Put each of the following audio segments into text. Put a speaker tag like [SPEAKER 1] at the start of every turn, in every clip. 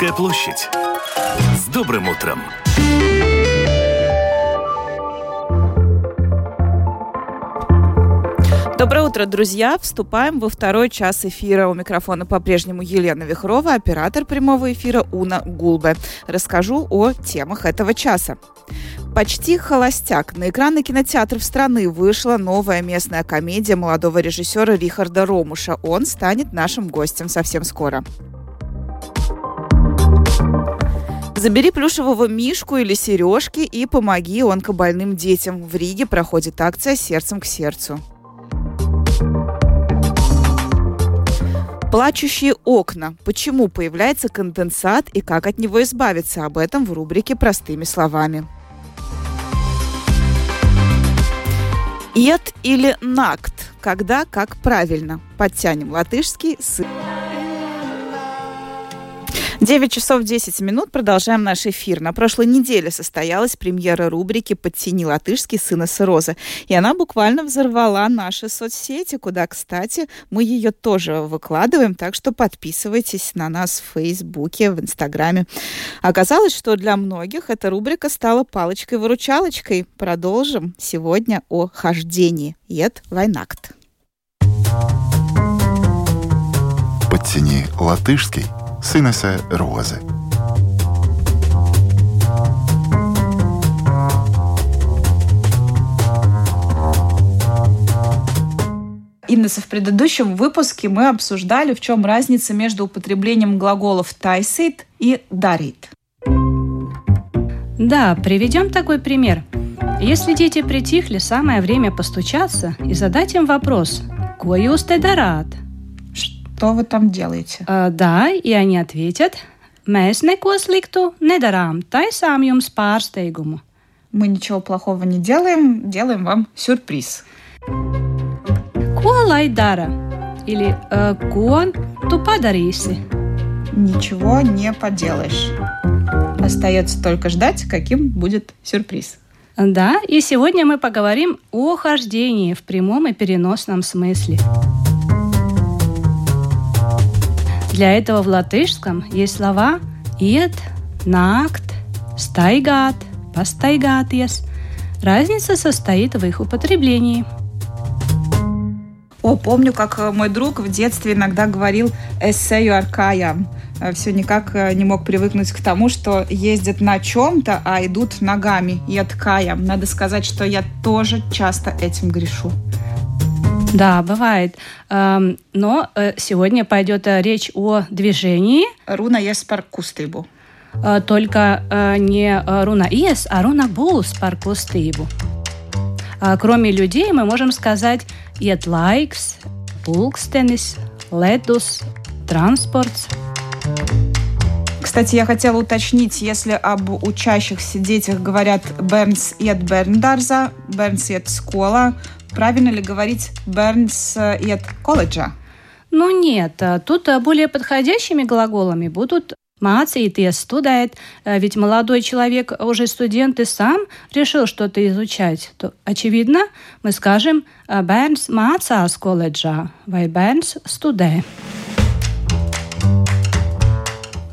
[SPEAKER 1] Латышская площадь. С добрым утром!
[SPEAKER 2] Доброе утро, друзья! Вступаем во второй час эфира. У микрофона по-прежнему Елена Вихрова, оператор прямого эфира Уна Гулбе. Расскажу о темах этого часа. Почти холостяк. На экраны кинотеатров страны вышла новая местная комедия молодого режиссера Рихарда Ромуша. Он станет нашим гостем совсем скоро. Забери плюшевого мишку или сережки и помоги онкобольным детям. В Риге проходит акция «Сердцем к сердцу». Плачущие окна. Почему появляется конденсат и как от него избавиться? Об этом в рубрике «Простыми словами». Ед или накт? Когда, как правильно? Подтянем латышский с... 9 часов 10 минут. Продолжаем наш эфир. На прошлой неделе состоялась премьера рубрики «Подтяни латышский сына Сыроза». И она буквально взорвала наши соцсети, куда, кстати, мы ее тоже выкладываем. Так что подписывайтесь на нас в Фейсбуке, в Инстаграме. Оказалось, что для многих эта рубрика стала палочкой-выручалочкой. Продолжим сегодня о хождении. Ед Вайнакт.
[SPEAKER 3] Подтяни латышский – Sinese roze.
[SPEAKER 2] Инесса, в предыдущем выпуске мы обсуждали, в чем разница между употреблением глаголов «тайсит» и «дарит».
[SPEAKER 4] Да, приведем такой пример. Если дети притихли, самое время постучаться и задать им вопрос «Ко jūs te darāt?»
[SPEAKER 2] Что вы там делаете?
[SPEAKER 4] Uh, да, и они ответят, mēs neko sliktu nedarām, taisām jums pārsteigumu.
[SPEAKER 2] Мы ничего плохого не делаем, делаем вам сюрприз.
[SPEAKER 4] Ko lai dara? Или uh, ko tu padarīsi?
[SPEAKER 2] Ничего не поделаешь. Остается только ждать, каким будет сюрприз.
[SPEAKER 4] Да, и сегодня мы поговорим о хождении в прямом и переносном смысле. Для этого в латышском есть слова «iet», «nākt», «staigāt», «pastaigāties». Разница состоит в их употреблении.
[SPEAKER 2] О, помню, как э, мой друг в детстве иногда говорил «эссею аркаям». Э, Все никак э, не мог привыкнуть к тому, что ездят на чем-то, а идут ногами, едкаям. Надо сказать, что я тоже часто этим грешу.
[SPEAKER 4] Да, бывает. Но э, сегодня пойдет э, речь о движении.
[SPEAKER 2] Руна есть kustību.
[SPEAKER 4] Э, только не руна иес, а руна būs par kustību. Кроме людей мы можем сказать iet laiks, pulkstenis, ledus, транспорт.
[SPEAKER 2] Кстати, я хотела уточнить, если об учащихся детях говорят «бернс iet bērndarza», «бернс iet skola», Правильно ли говорить Бернс и от колледжа?
[SPEAKER 4] Ну нет, тут более подходящими глаголами будут mācīties, студēt, ведь молодой человек уже студент и сам решил что-то изучать, то, очевидно, мы скажем «bērns mācās koledžā» vai «bērns studē».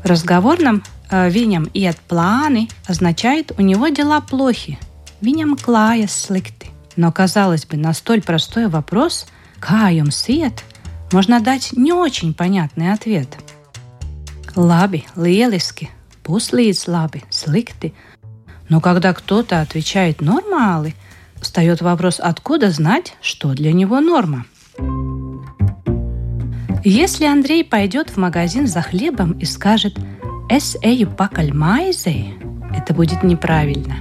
[SPEAKER 4] В разговорном «viņam iet планы» означает «у него дела плохи», «viņam klājas slikti». Но, казалось бы, на столь простой вопрос «Kā jums iet?» можно дать не очень понятный ответ. Labi, lieliski, puslīdz labi, slikti. Но когда кто-то отвечает «нормалы», встает вопрос, откуда знать, что для него норма. Если Андрей пойдет в магазин за хлебом и скажет «es eju pakaļ maizei», это будет неправильно.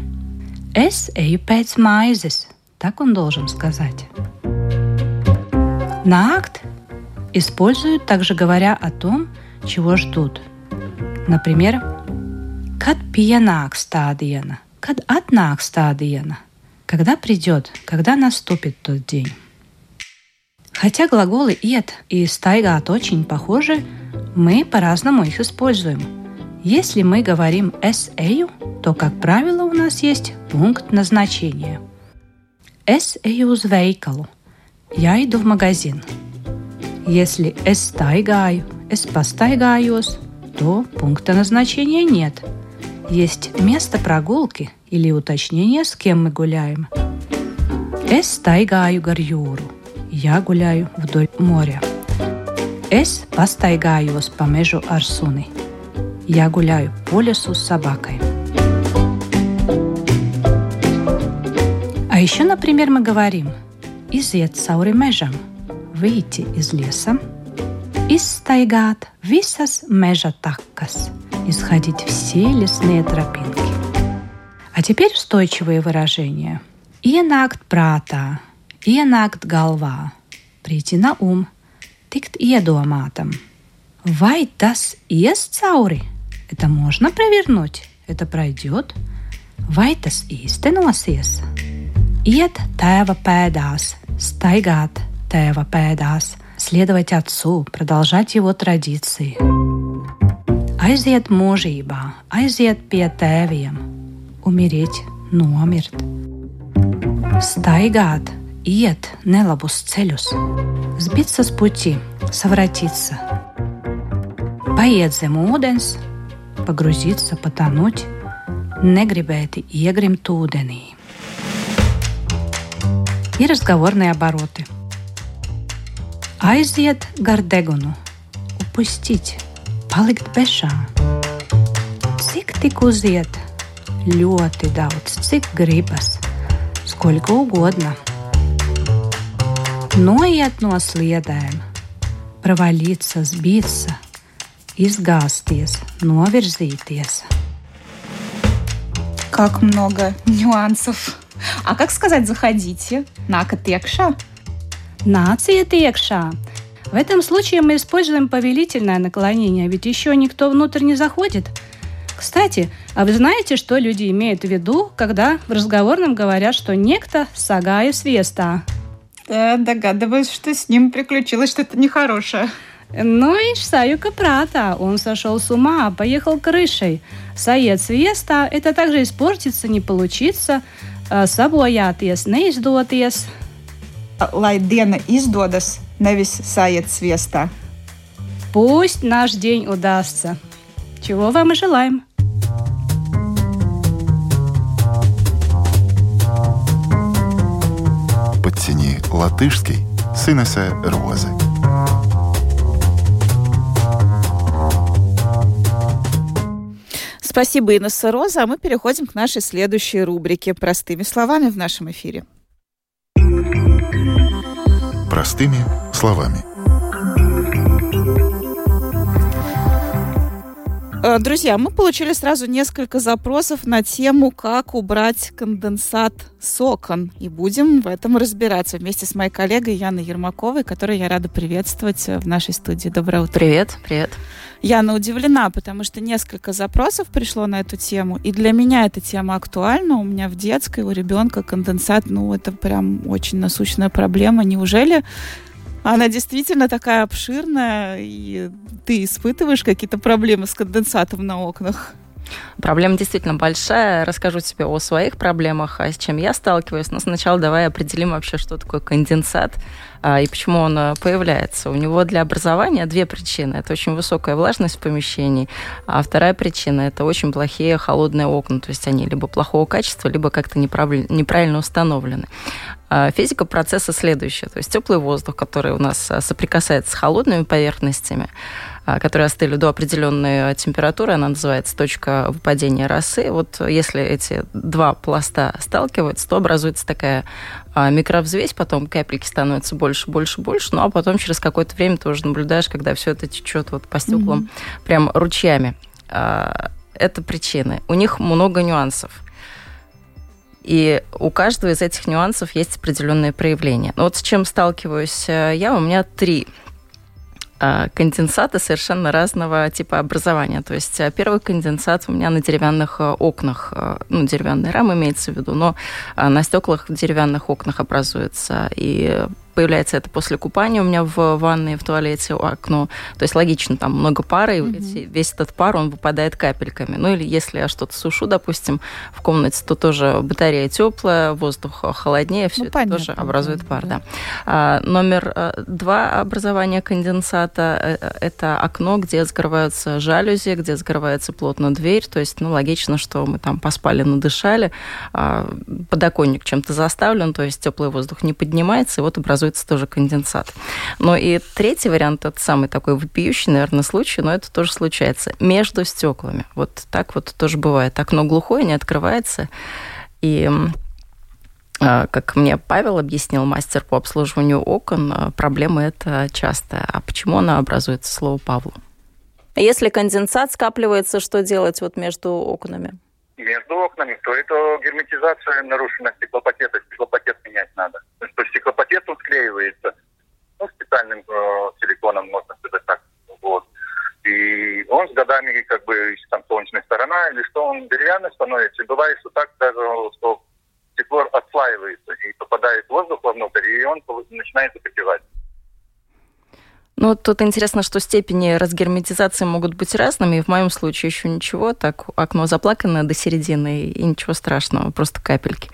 [SPEAKER 4] «Es eju pēc maizes», так он должен сказать. Наакт используют также говоря о том, чего ждут. Например, «Kad pienāks tā diena», «Kad atnāks tā diena», «Когда придет», «Когда наступит тот день». Хотя глаголы «iet» и «стайгат» очень похожи, мы по-разному их используем. Если мы говорим «es eju», то, как правило, у нас есть пункт назначения – Es eju uz veikalu. Я иду в магазин. Если es staigāju, es pastaigājos, то пункта назначения нет. Есть место прогулки или уточнение, с кем мы гуляем. Es staigāju gar jūru. Я гуляю вдоль моря. Es pastaigājos pa mežu ar. Я гуляю по лесу с собакой. А еще, например, мы говорим «iziet cauri mežam», «выйти из леса», «izstaigāt visas meža takas», «исходить все лесные тропинки». А теперь устойчивые выражения. Ienākt prātā, ienākt galvā, прийти на ум, tikt iedomātam. Vai tas ies cauri? Это можно провернуть? Это пройдет? Vai tas īstenosies? Iet tēva pēdās, staigāt tēva pēdās, следовать отцу, продолжать его традиции. Aiziet mūžībā, aiziet pie tēviem, умереть, nomirt. Staigāt, iet nelabus ceļus, сбиться с пути, совратиться. Paiet zem ūdens, погрузиться, потонуть, negribēti iegrimt ūdenī и разговорные обороты. Aiziet gar degunu, упустить, palikt bešā. Cik tik uziet? Ļoti daudz, cik gribas, сколько угодно. Noiet no sliedēm, провалиться, сбиться, изгасties, novirzīties.
[SPEAKER 2] Как много нюансов. А как сказать «заходите»? Накат iekšā?
[SPEAKER 4] Нациет iekšā. В этом случае мы используем повелительное наклонение, ведь еще никто внутрь не заходит. Кстати, а вы знаете, что люди имеют в виду, когда в разговорном говорят, что некто сагая свеста?
[SPEAKER 2] Да, догадываюсь, что с ним приключилось что-то нехорошее.
[SPEAKER 4] Ну и Саюка Прата, он сошел с ума, поехал крышей. Саед свеста – это также испортиться, не получиться, sabojāties, neizdoties.
[SPEAKER 2] Lai diena izdodas, nevis sajiet sviestā.
[SPEAKER 4] Пусть наш день удастся. Чего вам и желаем.
[SPEAKER 3] Подтяни латышский с Инессы Розы.
[SPEAKER 2] Спасибо, Инесса Роза. А мы переходим к нашей следующей рубрике «Простыми словами» в нашем эфире.
[SPEAKER 3] Простыми словами.
[SPEAKER 2] Друзья, мы получили сразу несколько запросов на тему, как убрать конденсат с окон. И будем в этом разбираться вместе с моей коллегой Яной Ермаковой, которую я рада приветствовать в нашей студии. Доброе утро.
[SPEAKER 5] Привет, привет.
[SPEAKER 2] Яна удивлена, потому что несколько запросов пришло на эту тему. И для меня эта тема актуальна. У меня в детской, у ребенка конденсат, ну, это прям очень насущная проблема. Неужели она действительно такая обширная, и ты испытываешь какие-то проблемы с конденсатом на окнах?
[SPEAKER 5] Проблема действительно большая. Расскажу тебе о своих проблемах, а с чем я сталкиваюсь. Но сначала давай определим вообще, что такое конденсат а, и почему он а, появляется. У него для образования две причины. Это очень высокая влажность в помещении, а вторая причина – это очень плохие холодные окна. То есть они либо плохого качества, либо как-то неправильно установлены. А, физика процесса следующая. То есть теплый воздух, который у нас а, соприкасается с холодными поверхностями, а, которые остыли до определенной температуры, она называется точка выпадения росы. Вот если эти два пласта сталкиваются, то образуется такая микровзвесь, потом капельки становятся больше, больше, больше, ну а потом через какое-то время ты уже наблюдаешь, когда все это течет вот по стеклам mm-hmm. прям ручьями. Это причины. У них много нюансов. И у каждого из этих нюансов есть определенные проявления. Но вот с чем сталкиваюсь э, я, у меня три э, конденсата совершенно разного типа образования. То есть э, первый конденсат у меня на деревянных окнах, ну, деревянные рамы имеется в виду, но на стеклах в деревянных окнах образуется. И появляется это после купания у меня в ванной, в туалете, окно. То есть логично, там много пара, и mm-hmm. весь этот пар, он выпадает капельками. Ну или если я что-то сушу, допустим, в комнате, то тоже батарея теплая, воздух холоднее, все ну, это понятно, тоже образует пар. Да. Да. А, номер э, два образования конденсата э, – это окно, где закрываются жалюзи, где закрывается плотно дверь. То есть, ну, логично, что мы там поспали, надышали, а подоконник чем-то заставлен, то есть теплый воздух не поднимается, и вот образуется тоже конденсат. Но и третий вариант, это самый такой вопиющий, наверное, случай, но это тоже случается между стеклами. Вот так вот тоже бывает. Окно глухое, не открывается, и а, как мне Павел объяснил, мастер по обслуживанию окон, а, проблема это частая. А почему она образуется, слово Павлу? Если конденсат скапливается, что делать вот между окнами?
[SPEAKER 6] Между окнами, то это герметизация нарушена стеклопакета. Стеклопакет менять надо. То есть стеклопакет он склеивается ну, специальным э, силиконом, можно сказать так. Вот. И он с годами, как бы, там солнечная сторона или что, он деревянный становится. И бывает, что так даже, что стекло отслаивается и попадает воздух вовнутрь, и он начинает запотевать.
[SPEAKER 5] Ну, тут интересно, что степени разгерметизации могут быть разными. И в моем случае еще ничего. Так, окно заплакано до середины, и ничего страшного, просто капельки.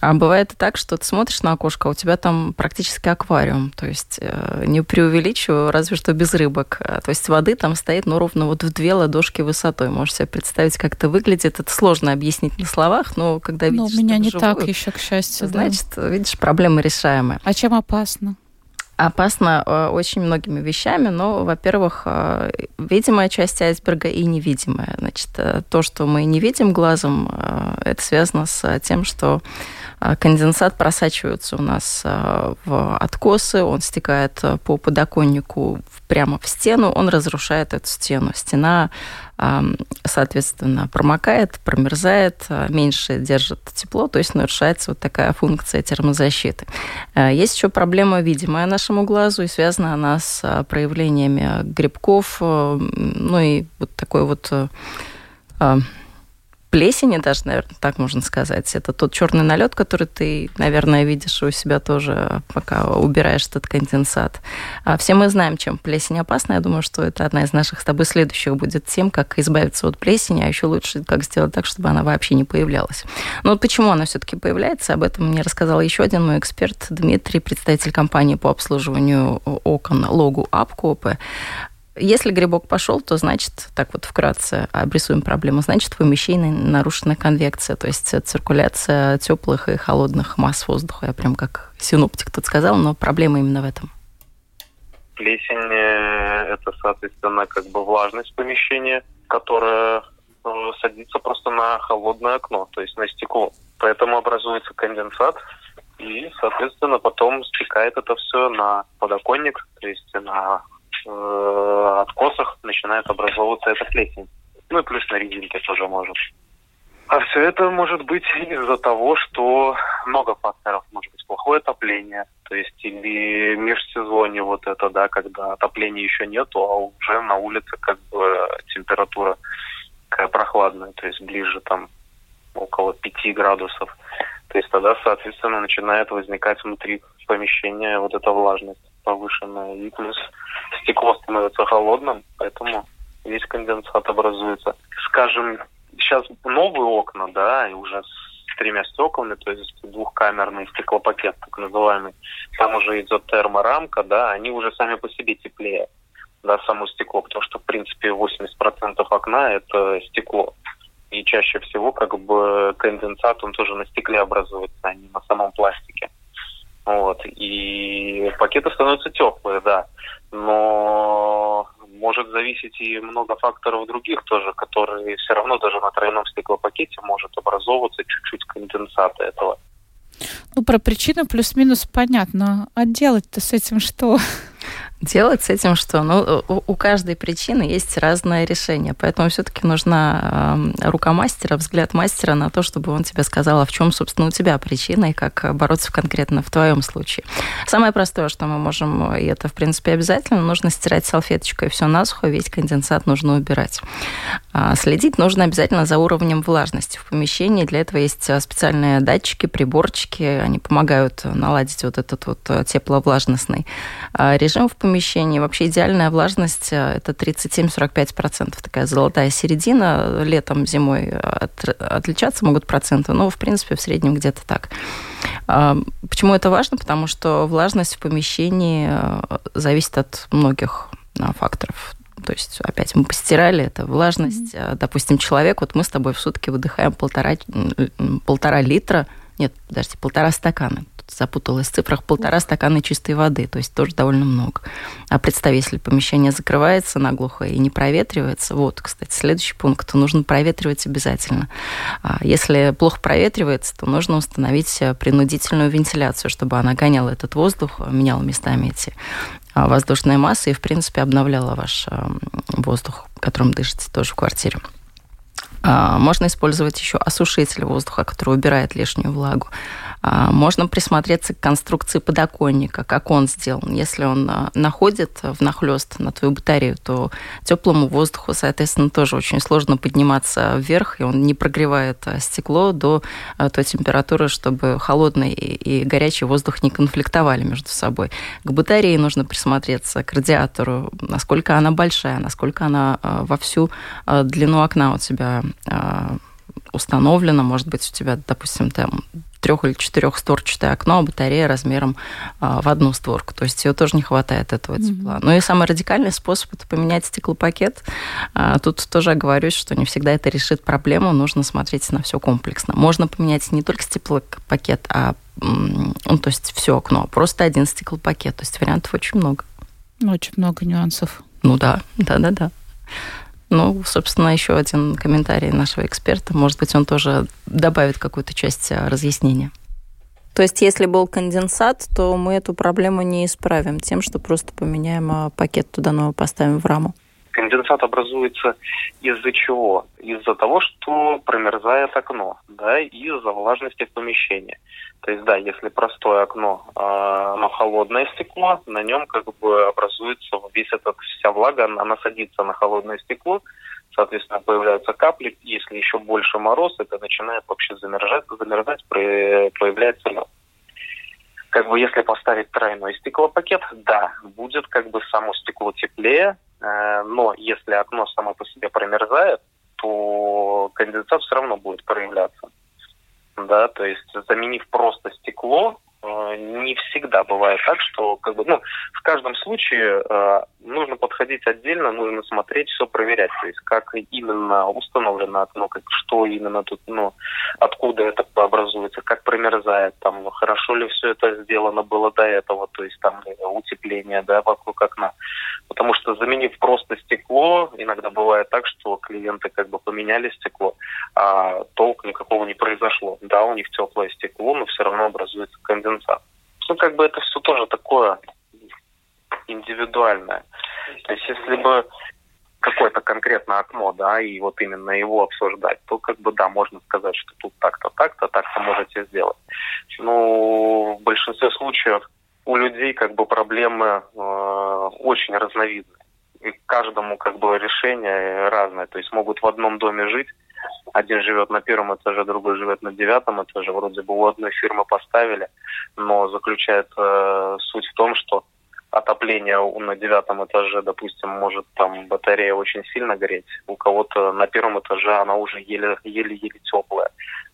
[SPEAKER 5] А бывает и так, что ты смотришь на окошко, а у тебя там практически аквариум. То есть э, не преувеличиваю, разве что без рыбок. А, то есть воды там стоит, ну, ровно вот в две ладошки высотой. Можешь себе представить, как это выглядит. Это сложно объяснить на словах, но когда видишь...
[SPEAKER 2] Ну, у меня не живую, так еще, к счастью,
[SPEAKER 5] Значит, да. видишь, проблемы решаемые.
[SPEAKER 2] А чем опасно?
[SPEAKER 5] Опасно э, очень многими вещами, но, во-первых, э, видимая часть айсберга и невидимая. Значит, э, то, что мы не видим глазом, это связано с тем, что конденсат просачивается у нас в откосы, он стекает по подоконнику прямо в стену, он разрушает эту стену. Стена соответственно, промокает, промерзает, а, меньше держит тепло, то есть нарушается вот такая функция термозащиты. А, есть еще проблема, видимая нашему глазу, и связана она с а, проявлениями грибков, ну и вот такой вот плесени даже, наверное, так можно сказать. Это тот черный налет, который ты, наверное, видишь у себя тоже, пока убираешь этот конденсат. А все мы знаем, чем плесень опасна. Я думаю, что это одна из наших с тобой следующих будет тем, как избавиться от плесени, а еще лучше, как сделать так, чтобы она вообще не появлялась. Но вот почему она все-таки появляется, об этом мне рассказал еще один мой эксперт Дмитрий, представитель компании по обслуживанию окон Логу Апкопы. Если грибок пошел, то значит, так вот вкратце обрисуем проблему, значит, в помещении нарушена конвекция, то есть циркуляция теплых и холодных масс воздуха. Я прям как синоптик тут сказал, но проблема именно в этом.
[SPEAKER 6] Плесень э, – это, соответственно, как бы влажность помещения, которая э, садится просто на холодное окно, то есть на стекло. Поэтому образуется конденсат, и, соответственно, потом стекает это все на подоконник, то есть на э, откосах начинает образовываться эта плесень. Ну и плюс на резинке тоже может. А все это может быть из-за того, что много факторов. Может быть плохое отопление, то есть или межсезонье вот это, да, когда отопления еще нету, а уже на улице как бы температура такая прохладная, то есть ближе там около 5 градусов. То есть тогда, соответственно, начинает возникать внутри помещения вот эта влажность повышенная. И плюс стекло становится холодным, поэтому весь конденсат образуется. Скажем, сейчас новые окна, да, и уже с тремя стеклами, то есть двухкамерный стеклопакет, так называемый, там уже идет терморамка, да, они уже сами по себе теплее, да, само стекло, потому что, в принципе, 80% окна – это стекло. И чаще всего, как бы, конденсат, он тоже на стекле образуется, а не на самом пластике. Вот. И пакеты становятся теплые, да. Но может зависеть и много факторов других тоже, которые все равно даже на тройном стеклопакете может образовываться чуть-чуть конденсата этого.
[SPEAKER 2] Ну, про причину плюс-минус понятно. А делать-то с этим что?
[SPEAKER 5] Делать с этим что? Ну, у каждой причины есть разное решение, поэтому все-таки нужна рука мастера, взгляд мастера на то, чтобы он тебе сказал, а в чем, собственно, у тебя причина и как бороться конкретно в твоем случае. Самое простое, что мы можем, и это, в принципе, обязательно, нужно стирать салфеточкой все насухо, весь конденсат нужно убирать. А, следить нужно обязательно за уровнем влажности в помещении. Для этого есть а, специальные датчики, приборчики, они помогают наладить вот этот вот а, тепловлажностный режим в помещении. Вообще идеальная влажность – это 37-45%, такая золотая середина. Летом, зимой от, отличаться могут проценты, но, в принципе, в среднем где-то так. Почему это важно? Потому что влажность в помещении зависит от многих факторов. То есть, опять, мы постирали, это влажность. Mm-hmm. Допустим, человек, вот мы с тобой в сутки выдыхаем полтора, полтора литра, нет, подожди, полтора стакана запуталась в цифрах, полтора стакана чистой воды, то есть тоже довольно много. А представь, если помещение закрывается наглухо и не проветривается, вот, кстати, следующий пункт, то нужно проветривать обязательно. А если плохо проветривается, то нужно установить э, принудительную вентиляцию, чтобы она гоняла этот воздух, меняла местами эти а, воздушные массы и, в принципе, обновляла ваш э, воздух, которым дышите тоже в квартире. А, можно использовать еще осушитель воздуха, который убирает лишнюю влагу. А, можно присмотреться к конструкции подоконника, как он сделан. Если он а, находит внахлёст на твою батарею, то теплому воздуху, соответственно, тоже очень сложно подниматься вверх, и он не прогревает а, стекло до той температуры, чтобы холодный и горячий воздух не конфликтовали между собой. К батарее нужно присмотреться, к радиатору, насколько она большая, насколько она во всю длину окна у тебя установлено, может быть, у тебя, допустим, там трех или четырехстворчатое окно, а батарея размером а, в одну створку. То есть ее тоже не хватает этого тепла. Mm-hmm. Ну и самый радикальный способ это поменять стеклопакет. А, тут тоже оговорюсь, что не всегда это решит проблему. Нужно смотреть на все комплексно. Можно поменять не только стеклопакет, а ну, то есть все окно, просто один стеклопакет. То есть вариантов очень много.
[SPEAKER 2] Очень много нюансов.
[SPEAKER 5] Ну да, да, да, да. Ну, собственно, еще один комментарий нашего эксперта. Может быть, он тоже добавит какую-то часть а, разъяснения. То есть, если был конденсат, то мы эту проблему не исправим тем, что просто поменяем а, пакет туда новый, поставим в раму.
[SPEAKER 6] Конденсат образуется из-за чего? Из-за того, что промерзает окно, да, из-за влажности в помещении. То есть, да, если простое окно, э, но холодное стекло, на нем как бы образуется весь этот, вся влага, она садится на холодное стекло, соответственно, появляются капли. Если еще больше мороз, это начинает вообще замерзать, замерзать появляется лед. Как бы если поставить тройной стеклопакет, да, будет как бы само стекло теплее, но если окно само по себе промерзает, то конденсат все равно будет проявляться. Да, то есть заменив просто стекло, Э, не всегда бывает так, что как бы, ну, в каждом случае э, нужно подходить отдельно, нужно смотреть, все проверять, то есть как именно установлено окно, как, что именно тут, ну, откуда это образуется, как промерзает, там, хорошо ли все это сделано было до этого, то есть там утепление, да, вокруг окна. Потому что заменив просто стекло, иногда бывает так, что клиенты как бы поменяли стекло, а толк никакого не произошло. Да, у них теплое стекло, но все равно образуется конденсат конца. Ну, как бы это все тоже такое индивидуальное. То есть, если бы какое-то конкретное окно, да, и вот именно его обсуждать, то как бы да, можно сказать, что тут так-то, так-то, так-то можете сделать. Но в большинстве случаев у людей как бы проблемы э, очень разновидны. И каждому как бы решение разное. То есть могут в одном доме жить, один живет на первом этаже, другой живет на девятом этаже. Вроде бы у одной фирмы поставили, но заключается э, суть в том, что отопление на девятом этаже, допустим, может там батарея очень сильно гореть. У кого-то на первом этаже она уже еле-еле теплая.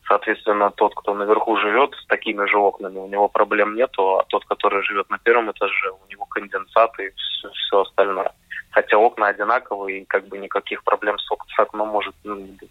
[SPEAKER 6] Соответственно, тот, кто наверху живет с такими же окнами, у него проблем нету, а тот, который живет на первом этаже, у него конденсат и все, все остальное. Хотя окна одинаковые, и как бы никаких проблем с окном может не быть.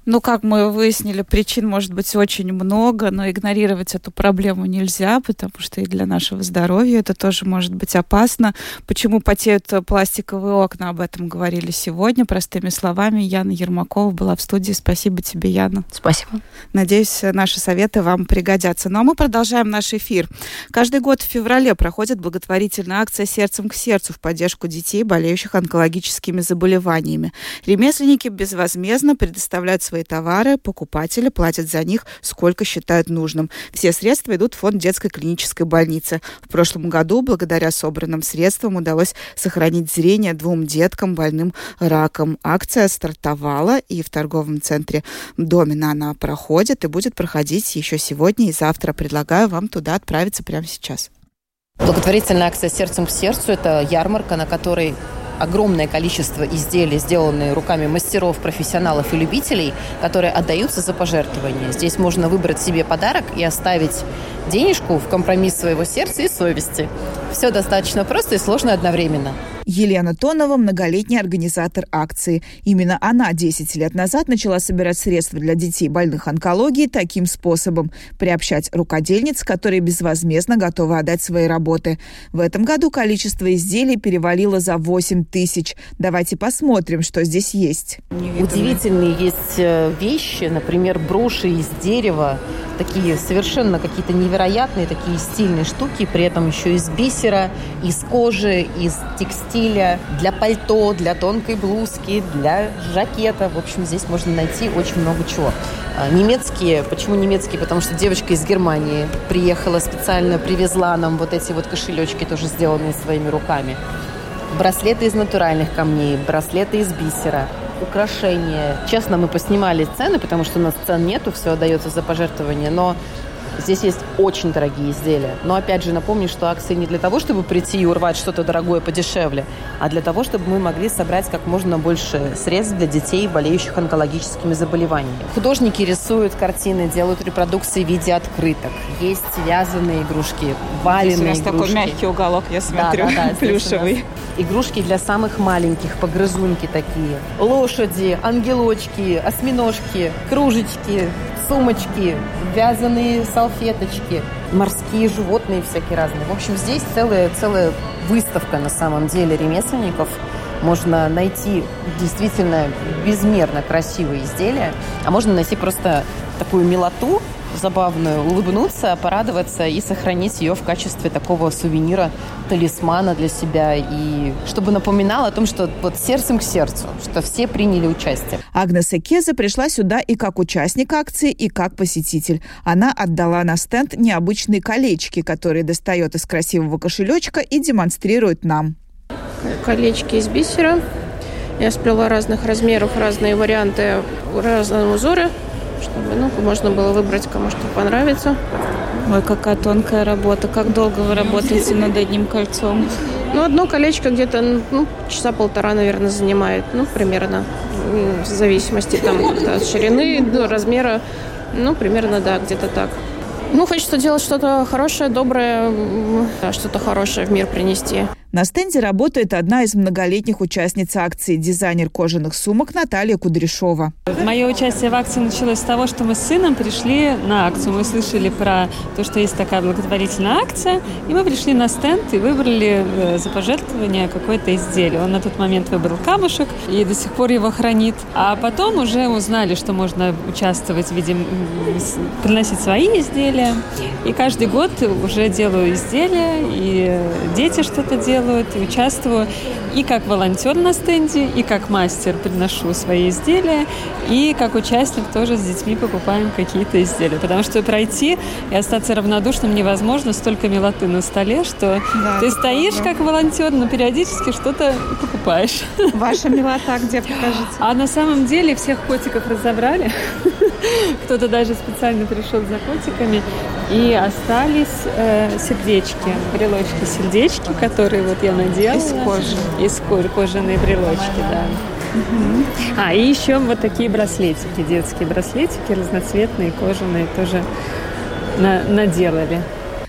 [SPEAKER 2] Ну, как мы выяснили, причин может быть очень много, но игнорировать эту проблему нельзя, потому что и для нашего здоровья это тоже может быть опасно. Почему потеют пластиковые окна, об этом говорили сегодня. Простыми словами, Яна Ермакова была в студии. Спасибо тебе, Яна.
[SPEAKER 5] Спасибо.
[SPEAKER 2] Надеюсь, наши советы вам пригодятся. Ну, а мы продолжаем наш эфир. Каждый год в феврале проходит благотворительная акция «Сердцем к сердцу» в поддержку детей, болеющих онкологическими заболеваниями. Ремесленники безвозмездно предоставляют свои товары, покупатели платят за них сколько считают нужным. Все средства идут в фонд детской клинической больницы. В прошлом году, благодаря собранным средствам, удалось сохранить зрение двум деткам больным раком. Акция стартовала, и в торговом центре Домина она проходит и будет проходить еще сегодня и завтра. Предлагаю вам туда отправиться прямо сейчас.
[SPEAKER 7] Благотворительная акция «Сердцем к сердцу» – это ярмарка, на которой огромное количество изделий, сделанные руками мастеров, профессионалов и любителей, которые отдаются за пожертвования. Здесь можно выбрать себе подарок и оставить денежку в компромисс своего сердца и совести. Все достаточно просто и сложно одновременно.
[SPEAKER 2] Елена Тонова – многолетний организатор акции. Именно она 10 лет назад начала собирать средства для детей больных онкологией таким способом – приобщать рукодельниц, которые безвозмездно готовы отдать свои работы. В этом году количество изделий перевалило за 8 тысяч. Давайте посмотрим, что здесь есть.
[SPEAKER 7] Удивительные есть э, вещи, например, броши из дерева, такие совершенно какие-то невероятные, такие стильные штуки, при этом еще из бисера, из кожи, из текстиля, для пальто, для тонкой блузки, для жакета. В общем, здесь можно найти очень много чего. А, немецкие, почему немецкие? Потому что девочка из Германии приехала специально, привезла нам вот эти вот кошелечки, тоже сделанные своими руками. Браслеты из натуральных камней, браслеты из бисера – украшения. Честно, мы поснимали цены, потому что у нас цен нету, все отдается за пожертвование, но Здесь есть очень дорогие изделия. Но опять же напомню, что акции не для того, чтобы прийти и урвать что-то дорогое подешевле, а для того, чтобы мы могли собрать как можно больше средств для детей, болеющих онкологическими заболеваниями. Художники рисуют картины, делают репродукции в виде открыток. Есть вязаные игрушки, валенные
[SPEAKER 2] Здесь у нас
[SPEAKER 7] игрушки.
[SPEAKER 2] такой мягкий уголок, я смотрю,
[SPEAKER 7] Да, да, да,
[SPEAKER 2] плюшевый.
[SPEAKER 7] Игрушки для самых маленьких, погрызуньки такие. Лошади, ангелочки, осьминожки, кружечки, сумочки, вязаные салфеточки, морские животные всякие разные. В общем, здесь целая, целая выставка на самом деле ремесленников. Можно найти действительно безмерно красивые изделия, а можно найти просто такую милоту, забавную, улыбнуться, порадоваться и сохранить ее в качестве такого сувенира, талисмана для себя, и чтобы напоминало о том, что вот сердцем к сердцу, что все приняли участие.
[SPEAKER 2] Агнеса Кеза пришла сюда и как участник акции, и как посетитель. Она отдала на стенд необычные колечки, которые достает из красивого кошелечка и демонстрирует нам.
[SPEAKER 8] Колечки из бисера. Я сплела разных размеров, разные варианты, разные узоры чтобы ну, можно было выбрать, кому что понравится.
[SPEAKER 2] Ой, какая тонкая работа. Как долго вы работаете над одним кольцом?
[SPEAKER 8] Ну, одно колечко где-то ну, часа полтора, наверное, занимает. Ну, примерно. В зависимости там от ширины, до размера. Ну, примерно, да, где-то так. Ну, хочется делать что-то хорошее, доброе, что-то хорошее в мир принести.
[SPEAKER 2] На стенде работает одна из многолетних участниц акции – дизайнер кожаных сумок Наталья Кудряшова.
[SPEAKER 9] Мое участие в акции началось с того, что мы с сыном пришли на акцию. Мы слышали про то, что есть такая благотворительная акция, и мы пришли на стенд и выбрали э, за пожертвование какое-то изделие. Он на тот момент выбрал камушек и до сих пор его хранит. А потом уже узнали, что можно участвовать в виде приносить свои изделия. И каждый год уже делаю изделия, и дети что-то делают делают, и участвую и как волонтер на стенде, и как мастер приношу свои изделия, и как участник тоже с детьми покупаем какие-то изделия. Потому что пройти и остаться равнодушным невозможно, столько милоты на столе, что да, ты стоишь правда. как волонтер, но периодически что-то покупаешь.
[SPEAKER 2] Ваша милота где, покажите?
[SPEAKER 9] А на самом деле всех котиков разобрали. Кто-то даже специально пришел за котиками. И остались э, сердечки, брелочки-сердечки, которые вот я надела.
[SPEAKER 2] Из кожи.
[SPEAKER 9] Из кожи, кожаные брелочки, да. Угу. А, и еще вот такие браслетики, детские браслетики, разноцветные, кожаные, тоже на, наделали.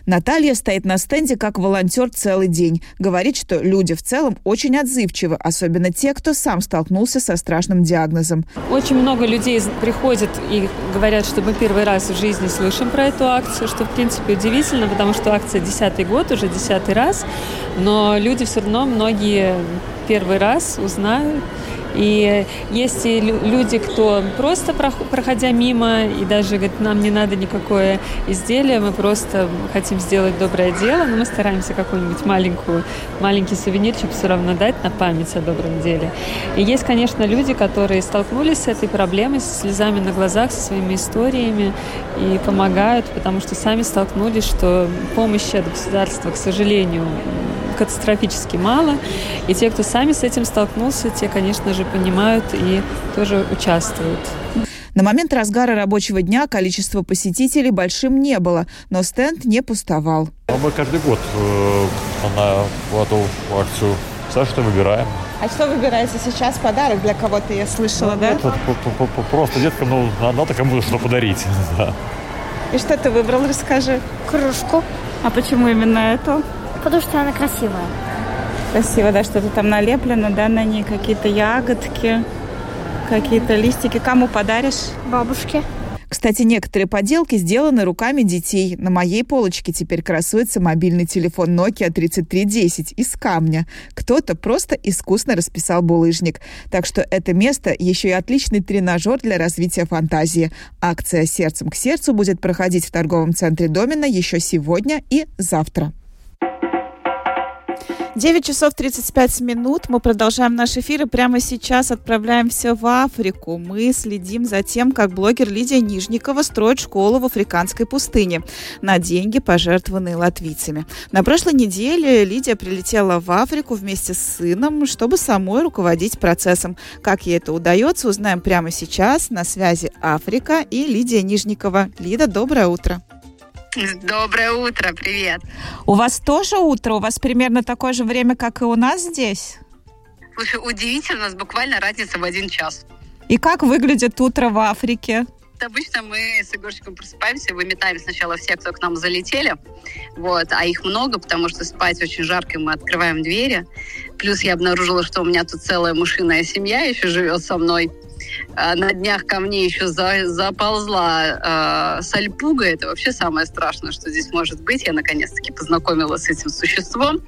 [SPEAKER 2] Наталья стоит на стенде как волонтер целый день. Говорит, что люди в целом очень отзывчивы, особенно те, кто сам столкнулся со страшным диагнозом.
[SPEAKER 9] Очень много людей приходят и говорят, что мы первый раз в жизни слышим про эту акцию, что в принципе удивительно, потому что акция десятый год, уже десятый раз, но люди все равно многие первый раз узнают и есть и люди, кто просто проходя мимо и даже говорит, нам не надо никакое изделие, мы просто хотим сделать доброе дело, но мы стараемся какую-нибудь маленькую, маленький сувенирчик все равно дать на память о добром деле. И есть, конечно, люди, которые столкнулись с этой проблемой, с слезами на глазах, со своими историями и помогают, потому что сами столкнулись, что помощи от государства, к сожалению, катастрофически мало. И те, кто сами с этим столкнулся, те, конечно же, понимают и тоже участвуют.
[SPEAKER 2] На момент разгара рабочего дня количество посетителей большим не было, но стенд не пустовал.
[SPEAKER 10] Ну, мы каждый год э, на эту акцию Саша, что выбираем.
[SPEAKER 2] А что выбираете сейчас? Подарок для кого-то, я слышала, ну, да?
[SPEAKER 10] Это, просто деткам, ну, надо кому что подарить. Да.
[SPEAKER 2] И что ты выбрал, расскажи.
[SPEAKER 11] Кружку.
[SPEAKER 2] А почему именно эту?
[SPEAKER 11] Потому что она красивая.
[SPEAKER 2] Красиво, да, что-то там налеплено, да, на ней какие-то ягодки, какие-то листики. Кому подаришь?
[SPEAKER 11] Бабушке.
[SPEAKER 2] Кстати, некоторые поделки сделаны руками детей. На моей полочке теперь красуется мобильный телефон Nokia 3310 из камня. Кто-то просто искусно расписал булыжник. Так что это место еще и отличный тренажер для развития фантазии. Акция «Сердцем к сердцу» будет проходить в торговом центре Домина еще сегодня и завтра. 9 часов 35 минут. Мы продолжаем наш эфир и прямо сейчас отправляемся в Африку. Мы следим за тем, как блогер Лидия Нижникова строит школу в африканской пустыне на деньги, пожертвованные латвийцами. На прошлой неделе Лидия прилетела в Африку вместе с сыном, чтобы самой руководить процессом. Как ей это удается, узнаем прямо сейчас. На связи Африка и Лидия Нижникова. Лида, доброе утро.
[SPEAKER 12] Доброе утро, привет.
[SPEAKER 2] У вас тоже утро? У вас примерно такое же время, как и у нас здесь?
[SPEAKER 12] Слушай, удивительно, у нас буквально разница в один час.
[SPEAKER 2] И как выглядит утро в Африке?
[SPEAKER 12] Обычно мы с Егорчиком просыпаемся, выметаем сначала всех, кто к нам залетели, вот, а их много, потому что спать очень жарко, и мы открываем двери. Плюс я обнаружила, что у меня тут целая мышиная семья еще живет со мной. А, на днях ко мне еще за, заползла э, сальпуга. Это вообще самое страшное, что здесь может быть. Я наконец-таки познакомилась с этим существом.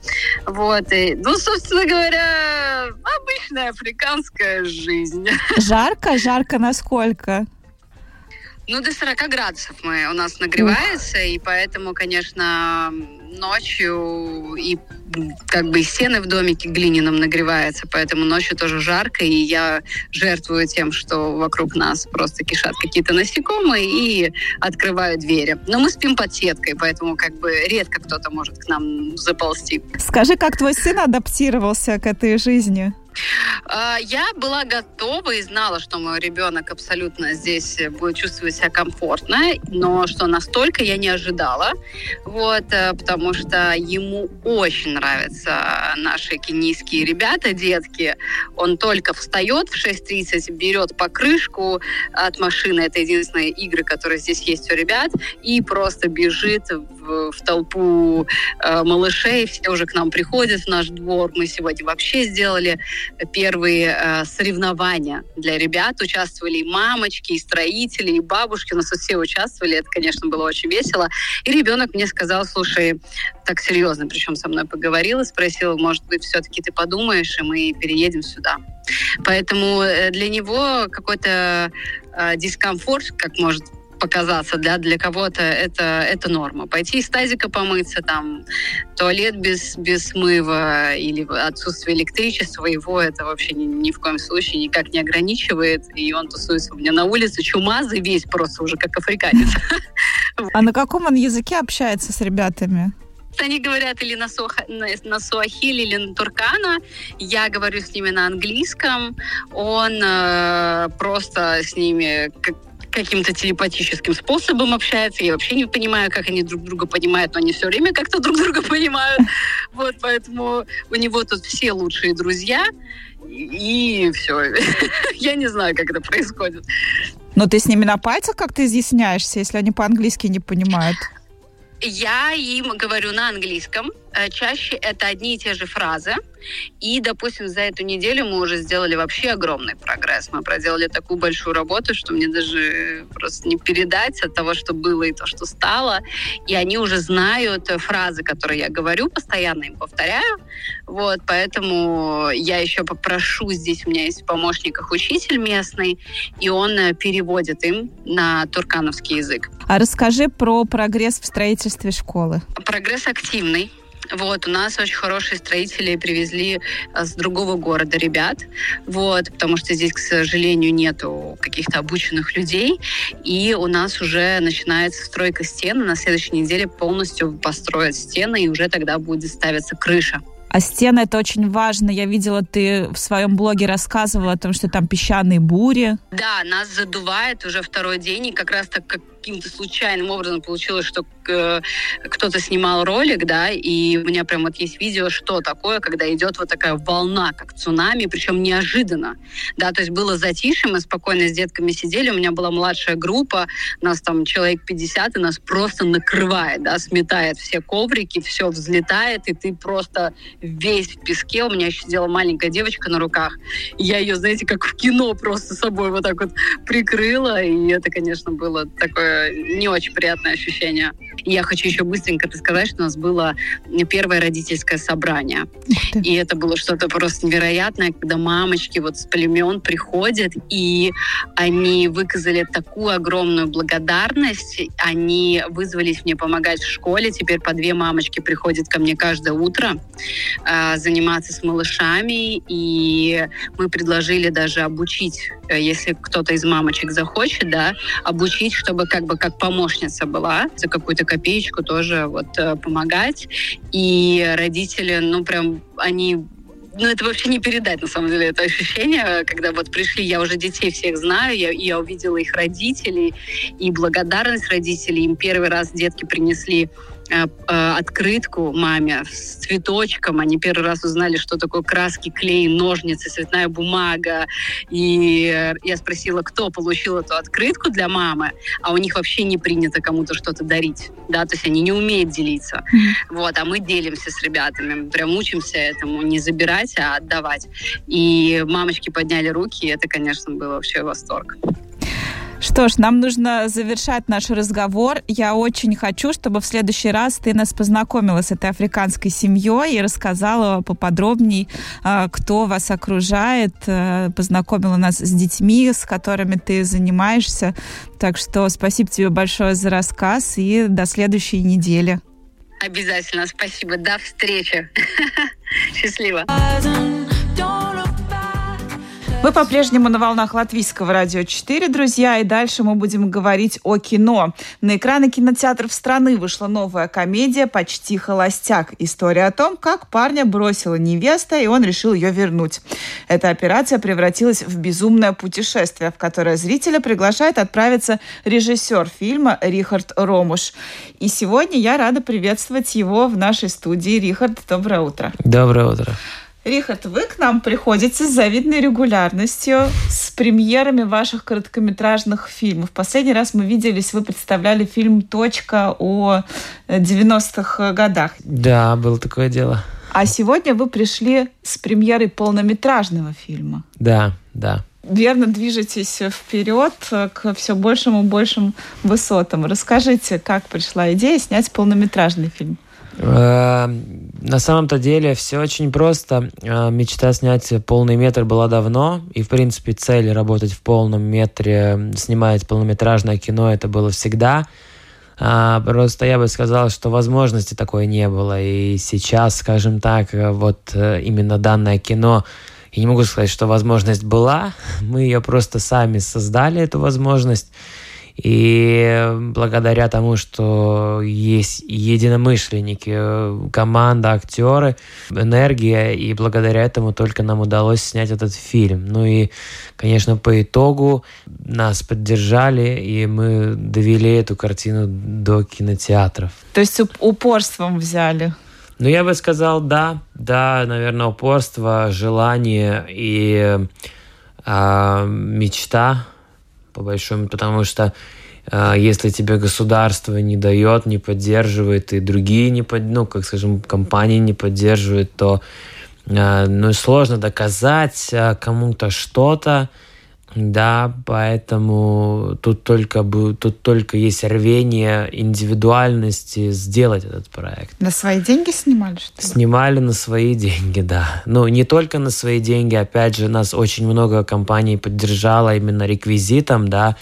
[SPEAKER 12] Вот. И, ну, собственно говоря, обычная африканская жизнь.
[SPEAKER 2] Жарко? Жарко насколько?
[SPEAKER 12] Ну, до 40 градусов мы, у нас нагревается, Ух. и поэтому, конечно, ночью и как бы стены в домике глиняном нагреваются, поэтому ночью тоже жарко, и я жертвую тем, что вокруг нас просто кишат какие-то насекомые и открываю двери. Но мы спим под сеткой, поэтому как бы редко кто-то может к нам заползти.
[SPEAKER 2] Скажи, как твой сын адаптировался к этой жизни?
[SPEAKER 12] А, я была готова и знала, что мой ребенок абсолютно здесь будет чувствовать себя комфортно, но что настолько я не ожидала, вот, э, потому что ему очень нравятся наши кенийские ребята, детки. Он только встает в 6.30, берет покрышку от машины, это единственные игры, которые здесь есть у ребят, и просто бежит в, в толпу э, малышей, все уже к нам приходят в наш двор, мы сегодня вообще сделали первые э, соревнования для ребят. Участвовали и мамочки, и строители, и бабушки. У нас все участвовали. Это, конечно, было очень весело. И ребенок мне сказал, слушай, так серьезно, причем со мной поговорил и спросил, может быть, все-таки ты подумаешь, и мы переедем сюда. Поэтому э, для него какой-то э, дискомфорт, как может показаться, для, для кого-то это, это норма. Пойти из тазика помыться, там, туалет без, без смыва или отсутствие электричества, его это вообще ни, ни в коем случае никак не ограничивает. И он тусуется у меня на улице, чумазый весь просто уже как африканец.
[SPEAKER 2] А на каком он языке общается с ребятами?
[SPEAKER 12] Они говорят или на, суха, на, на суахили, или на туркана. Я говорю с ними на английском. Он э, просто с ними как, каким-то телепатическим способом общается. Я вообще не понимаю, как они друг друга понимают, но они все время как-то друг друга понимают. Вот, поэтому у него тут все лучшие друзья. И все. Я не знаю, как это происходит.
[SPEAKER 2] Но ты с ними на пальцах как-то изъясняешься, если они по-английски не понимают?
[SPEAKER 12] я им говорю на английском. Э, чаще это одни и те же фразы. И, допустим, за эту неделю мы уже сделали вообще огромный прогресс. Мы проделали такую большую работу, что мне даже просто не передать от того, что было и то, что стало. И они уже знают фразы, которые я говорю, постоянно им повторяю. Вот, поэтому я еще попрошу, здесь у меня есть в помощниках учитель местный, и он э, переводит им на туркановский язык.
[SPEAKER 2] А расскажи про прогресс в строительстве школы.
[SPEAKER 12] Прогресс активный. Вот, у нас очень хорошие строители привезли а, с другого города ребят, вот, потому что здесь, к сожалению, нету каких-то обученных людей, и у нас уже начинается стройка стены, на следующей неделе полностью построят стены, и уже тогда будет ставиться крыша.
[SPEAKER 2] А стены это очень важно. Я видела, ты в своем блоге рассказывала о том, что там песчаные бури.
[SPEAKER 12] Да, нас задувает уже второй день, и как раз так как каким-то случайным образом получилось, что э, кто-то снимал ролик, да, и у меня прям вот есть видео, что такое, когда идет вот такая волна, как цунами, причем неожиданно, да, то есть было затишье, мы спокойно с детками сидели, у меня была младшая группа, нас там человек 50, и нас просто накрывает, да, сметает все коврики, все взлетает, и ты просто весь в песке, у меня еще сидела маленькая девочка на руках, я ее, знаете, как в кино просто собой вот так вот прикрыла, и это, конечно, было такое не очень приятное ощущение. я хочу еще быстренько сказать, что у нас было первое родительское собрание. И это было что-то просто невероятное, когда мамочки вот с племен приходят, и они выказали такую огромную благодарность. Они вызвались мне помогать в школе. Теперь по две мамочки приходят ко мне каждое утро э, заниматься с малышами. И мы предложили даже обучить, э, если кто-то из мамочек захочет, да, обучить, чтобы как бы как помощница была, за какую-то копеечку тоже вот э, помогать. И родители, ну прям, они ну, это вообще не передать, на самом деле, это ощущение, когда вот пришли, я уже детей всех знаю, я, я увидела их родителей, и благодарность родителей. Им первый раз детки принесли открытку маме с цветочком. Они первый раз узнали, что такое краски, клей, ножницы, цветная бумага. И я спросила, кто получил эту открытку для мамы, а у них вообще не принято кому-то что-то дарить. Да, то есть они не умеют делиться. Mm-hmm. Вот, а мы делимся с ребятами, прям учимся этому не забирать, а отдавать. И мамочки подняли руки, и это, конечно, был вообще восторг.
[SPEAKER 2] Что ж, нам нужно завершать наш разговор. Я очень хочу, чтобы в следующий раз ты нас познакомила с этой африканской семьей и рассказала поподробней, а, кто вас окружает, а, познакомила нас с детьми, с которыми ты занимаешься. Так что спасибо тебе большое за рассказ и до следующей недели.
[SPEAKER 12] Обязательно. Спасибо. До встречи. Счастливо.
[SPEAKER 2] Вы по-прежнему на волнах Латвийского радио 4, друзья, и дальше мы будем говорить о кино. На экраны кинотеатров страны вышла новая комедия «Почти холостяк». История о том, как парня бросила невеста, и он решил ее вернуть. Эта операция превратилась в безумное путешествие, в которое зрителя приглашает отправиться режиссер фильма Рихард Ромуш. И сегодня я рада приветствовать его в нашей студии. Рихард, доброе утро.
[SPEAKER 13] Доброе утро.
[SPEAKER 2] Рихард, вы к нам приходите с завидной регулярностью, с премьерами ваших короткометражных фильмов. Последний раз мы виделись, вы представляли фильм «Точка» о 90-х годах.
[SPEAKER 13] Да, было такое дело.
[SPEAKER 2] А сегодня вы пришли с премьерой полнометражного фильма.
[SPEAKER 13] Да, да.
[SPEAKER 2] Верно движетесь вперед к все большим и большим высотам. Расскажите, как пришла идея снять полнометражный фильм?
[SPEAKER 13] Э, на самом-то деле все очень просто. Э, мечта снять полный метр была давно, и в принципе цель работать в полном метре, снимать полнометражное кино, это было всегда. А, просто я бы сказал, что возможности такой не было. И сейчас, скажем так, вот э, именно данное кино, я не могу сказать, что возможность была. Мы ее просто сами создали, эту возможность. И благодаря тому, что есть единомышленники, команда, актеры, энергия, и благодаря этому только нам удалось снять этот фильм. Ну и, конечно, по итогу нас поддержали, и мы довели эту картину до кинотеатров.
[SPEAKER 2] То есть упорством взяли?
[SPEAKER 13] Ну, я бы сказал, да, да, наверное, упорство, желание и э, мечта по большому, потому что э, если тебе государство не дает, не поддерживает, и другие не под, ну, как скажем, компании не поддерживают, то э, ну, сложно доказать э, кому-то что-то, да, поэтому тут только, тут только есть рвение индивидуальности сделать этот проект.
[SPEAKER 2] На свои деньги снимали, что
[SPEAKER 13] ли? Снимали на свои деньги, да. Ну, не только на свои деньги, опять же, нас очень много компаний поддержало именно реквизитом, да,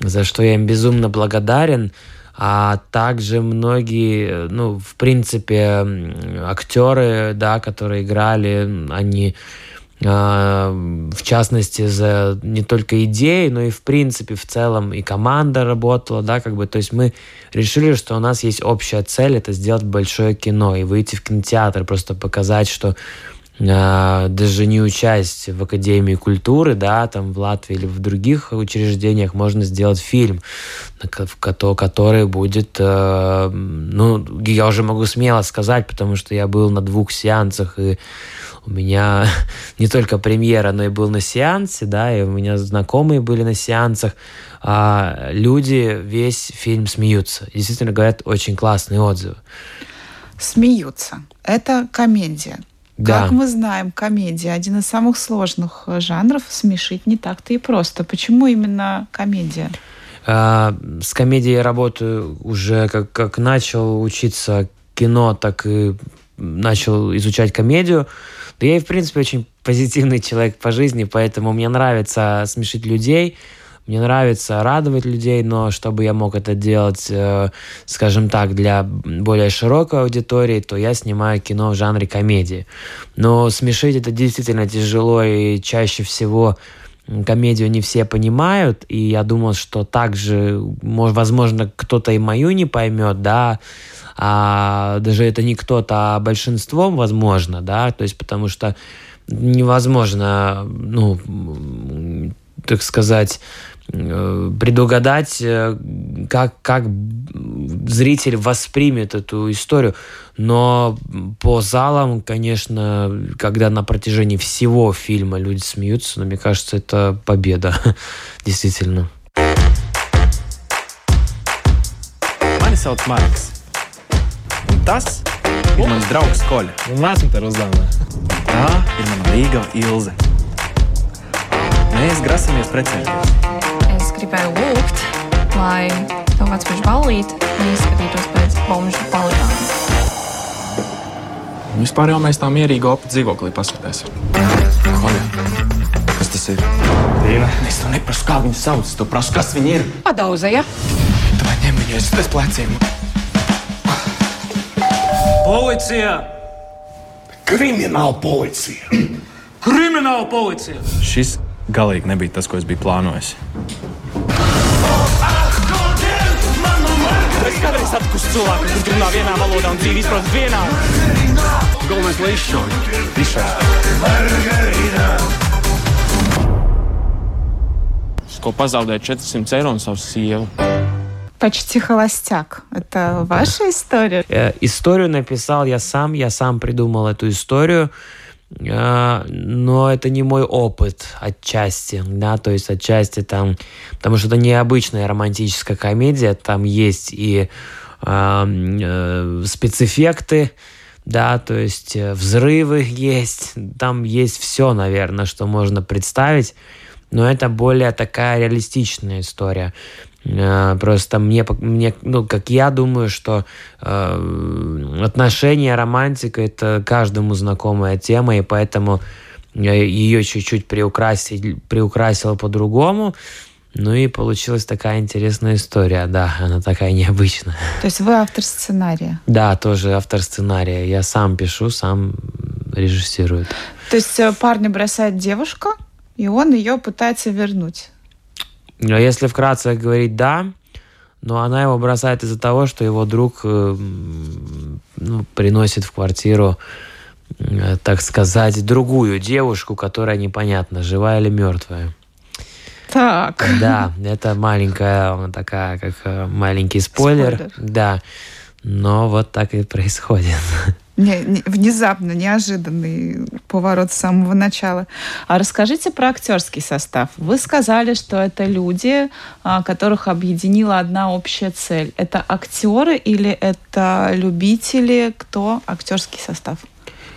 [SPEAKER 13] за что я им безумно благодарен. А также многие, ну, в принципе, актеры, да, которые играли, они в частности, за не только идеи, но и в принципе в целом и команда работала, да, как бы, то есть мы решили, что у нас есть общая цель, это сделать большое кино и выйти в кинотеатр, просто показать, что а, даже не участь в Академии культуры, да, там в Латвии или в других учреждениях, можно сделать фильм, который будет, э, ну, я уже могу смело сказать, потому что я был на двух сеансах, и у меня не только премьера, но и был на сеансе, да, и у меня знакомые были на сеансах, а люди весь фильм смеются. Действительно говорят очень классные отзывы.
[SPEAKER 2] Смеются. Это комедия. Да. Как мы знаем, комедия один из самых сложных э, жанров. Смешить не так-то и просто. Почему именно комедия?
[SPEAKER 13] А, с комедией я работаю уже как, как начал учиться кино, так и начал изучать комедию. Да я и, в принципе, очень позитивный человек по жизни, поэтому мне нравится смешить людей, мне нравится радовать людей, но чтобы я мог это делать, э, скажем так, для более широкой аудитории, то я снимаю кино в жанре комедии. Но смешить это действительно тяжело, и чаще всего комедию не все понимают, и я думал, что также, возможно, кто-то и мою не поймет, да, а даже это не кто-то, а большинством, возможно, да, то есть потому что невозможно, ну, так сказать, э, предугадать, э, как, как зритель воспримет эту историю. Но по залам, конечно, когда на протяжении всего фильма люди смеются, но мне кажется, это победа, действительно.
[SPEAKER 14] Mani sauc Marks. Tas ir mans draugs Koļa.
[SPEAKER 15] Nāc, te uzdevumā.
[SPEAKER 14] Tā ir mana līga Ilze. Mēs grasamies precēties.
[SPEAKER 16] Es gribēju lūgt, lai tev kāds pēc ballīt neizskatītos pēc bomžu palikām.
[SPEAKER 15] Vispār jau mēs tā mierīgi opu dzīvoklī paskatēsim.
[SPEAKER 14] Koļa, kas tas ir?
[SPEAKER 15] Dīna.
[SPEAKER 14] Es tev neprasu, kā viņu sauc. Tev prasu, kas viņi ir.
[SPEAKER 16] Padauzaja.
[SPEAKER 14] Tu man ņem viņu aiz pleciem.
[SPEAKER 15] Policija!
[SPEAKER 14] Krimināla policija!
[SPEAKER 15] Krimināla policija!
[SPEAKER 14] Šis galīgi nebija tas, ko es biju plānojis.
[SPEAKER 15] Es kādreiz satikusi cilvēku, kurš runā vienā valodā un dzīvo izprast vienā. Galvenais, izšauj.
[SPEAKER 14] Izšauj.
[SPEAKER 15] Ko pazaudēju 400 eiro un savu sievu.
[SPEAKER 2] Почти холостяк. Это ваша история?
[SPEAKER 13] Э, историю написал я сам, я сам придумал эту историю э, но это не мой опыт отчасти, да, то есть отчасти там, потому что это необычная романтическая комедия, там есть и э, э, спецэффекты, да, то есть э, взрывы есть, там есть все, наверное, что можно представить, но это более такая реалистичная история. Э, просто мне, мне, ну, как я думаю, что э, отношения, романтика это каждому знакомая тема, и поэтому я ее чуть-чуть приукрасил, приукрасил по-другому. Ну и получилась такая интересная история, да, она такая необычная.
[SPEAKER 2] То есть вы автор сценария?
[SPEAKER 13] Да, тоже автор сценария. Я сам пишу, сам режиссирую.
[SPEAKER 2] То есть э, парня бросает девушка, и он ее пытается вернуть?
[SPEAKER 13] А если вкратце говорить «да», но она его бросает из-за того, что его друг э, ну, приносит в квартиру, э, так сказать, другую девушку, которая непонятно, живая или мертвая.
[SPEAKER 2] Так.
[SPEAKER 13] Да, это маленькая, такая, как э, маленький спойлер. спойлер. Да. Но вот так и происходит.
[SPEAKER 2] Не, не, внезапно, неожиданный поворот с самого начала. А расскажите про актерский состав. Вы сказали, что это люди, а, которых объединила одна общая цель. Это актеры или это любители? Кто актерский состав?